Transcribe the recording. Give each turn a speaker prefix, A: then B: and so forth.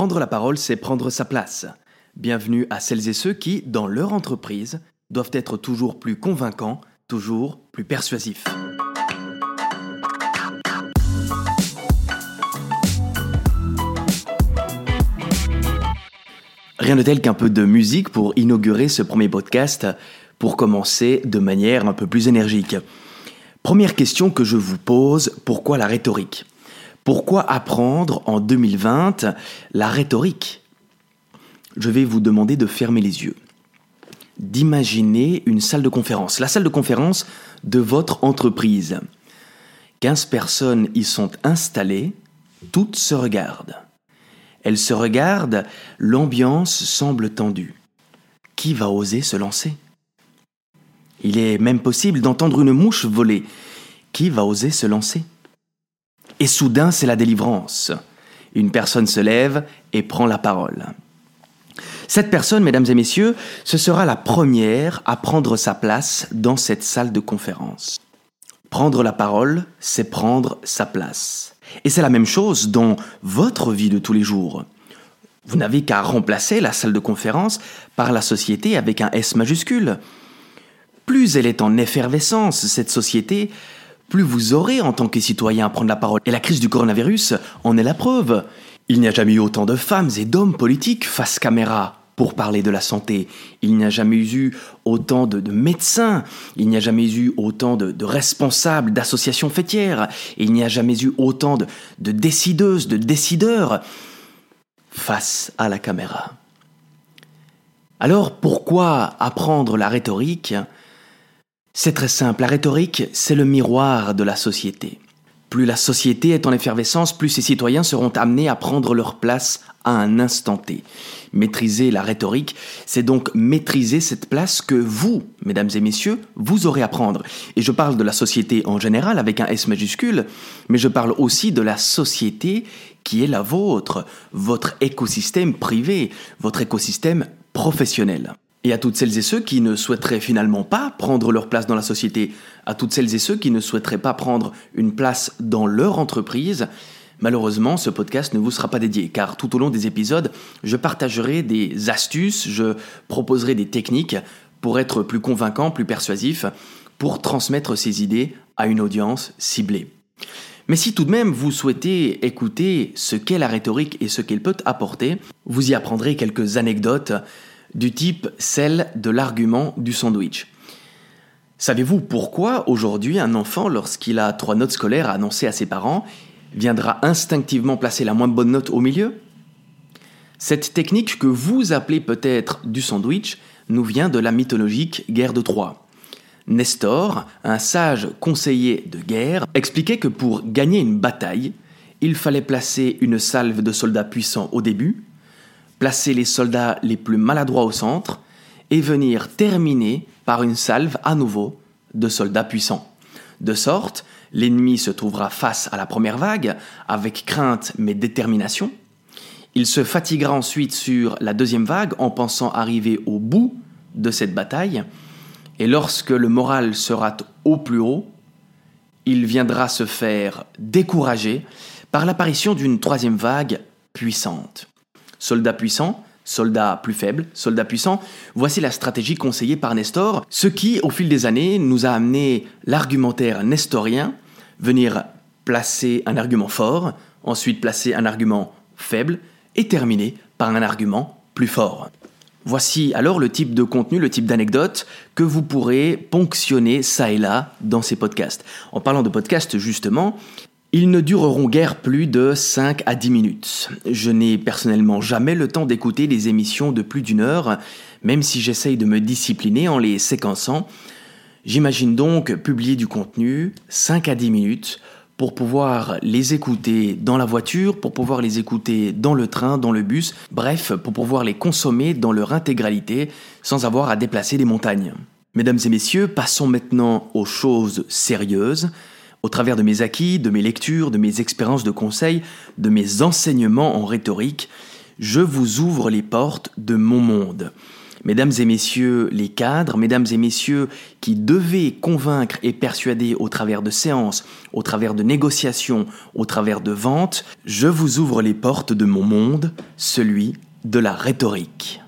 A: Prendre la parole, c'est prendre sa place. Bienvenue à celles et ceux qui, dans leur entreprise, doivent être toujours plus convaincants, toujours plus persuasifs. Rien de tel qu'un peu de musique pour inaugurer ce premier podcast, pour commencer de manière un peu plus énergique. Première question que je vous pose, pourquoi la rhétorique? Pourquoi apprendre en 2020 la rhétorique? Je vais vous demander de fermer les yeux, d'imaginer une salle de conférence, la salle de conférence de votre entreprise. 15 personnes y sont installées, toutes se regardent. Elles se regardent, l'ambiance semble tendue. Qui va oser se lancer? Il est même possible d'entendre une mouche voler. Qui va oser se lancer? Et soudain, c'est la délivrance. Une personne se lève et prend la parole. Cette personne, mesdames et messieurs, ce sera la première à prendre sa place dans cette salle de conférence. Prendre la parole, c'est prendre sa place. Et c'est la même chose dans votre vie de tous les jours. Vous n'avez qu'à remplacer la salle de conférence par la société avec un S majuscule. Plus elle est en effervescence, cette société, plus vous aurez en tant que citoyen à prendre la parole. Et la crise du coronavirus en est la preuve. Il n'y a jamais eu autant de femmes et d'hommes politiques face caméra pour parler de la santé. Il n'y a jamais eu autant de, médecins, il n'y a jamais eu autant de, responsables d'associations fêtières, il n'y a jamais eu autant de, de décideuses, de décideurs face à la caméra. Alors pourquoi apprendre la rhétorique C'est très simple, la rhétorique, c'est le miroir de la société. Plus la société est en effervescence, plus ses citoyens seront amenés à prendre leur place à un instant T. Maîtriser la rhétorique, c'est donc maîtriser cette place que vous, mesdames et messieurs, vous aurez à prendre. Et je parle de la société en général avec un S majuscule, mais je parle aussi de la société qui est la vôtre, votre écosystème privé, votre écosystème professionnel. Et à toutes celles et ceux qui ne souhaiteraient finalement pas prendre leur place dans la société, à toutes celles et ceux qui ne souhaiteraient pas prendre une place dans leur entreprise, malheureusement, ce podcast ne vous sera pas dédié, car tout au long des épisodes, je partagerai des astuces, je proposerai des techniques pour être plus convaincant, plus persuasif, pour transmettre ces idées à une audience ciblée. Mais si tout de même vous souhaitez écouter ce qu'est la rhétorique et ce qu'elle peut apporter, vous y apprendrez quelques anecdotes du type celle de l'argument du sandwich. Savez-vous pourquoi aujourd'hui un enfant, lorsqu'il a trois notes scolaires à annoncer à ses parents, viendra instinctivement placer la moins bonne note au milieu? Cette technique que vous appelez peut-être du sandwich nous vient de la mythologique guerre de Troie. Nestor, un sage conseiller de guerre, expliquait que pour gagner une bataille, il fallait placer une salve de soldats puissants au début, placer les soldats les plus maladroits au centre et venir terminer par une salve à nouveau de soldats puissants. De sorte, l'ennemi se trouvera face à la première vague avec crainte mais détermination. Il se fatiguera ensuite sur la deuxième vague en pensant arriver au bout de cette bataille. Et lorsque le moral sera au plus haut, il viendra se faire décourager par l'apparition d'une troisième vague puissante. Soldat puissant, soldat plus faible, soldat puissant, voici la stratégie conseillée par Nestor, ce qui, au fil des années, nous a amené l'argumentaire nestorien, venir placer un argument fort, ensuite placer un argument faible, et terminer par un argument plus fort. Voici alors le type de contenu, le type d'anecdote que vous pourrez ponctionner ça et là dans ces podcasts. En parlant de podcasts justement, ils ne dureront guère plus de 5 à 10 minutes. Je n'ai personnellement jamais le temps d'écouter des émissions de plus d'une heure, même si j'essaye de me discipliner en les séquençant. J'imagine donc publier du contenu 5 à 10 minutes pour pouvoir les écouter dans la voiture, pour pouvoir les écouter dans le train, dans le bus, bref, pour pouvoir les consommer dans leur intégralité sans avoir à déplacer des montagnes. Mesdames et messieurs, passons maintenant aux choses sérieuses. Au travers de mes acquis, de mes lectures, de mes expériences de conseil, de mes enseignements en rhétorique, je vous ouvre les portes de mon monde. Mesdames et messieurs les cadres, mesdames et messieurs qui devaient convaincre et persuader au travers de séances, au travers de négociations, au travers de ventes, je vous ouvre les portes de mon monde, celui de la rhétorique.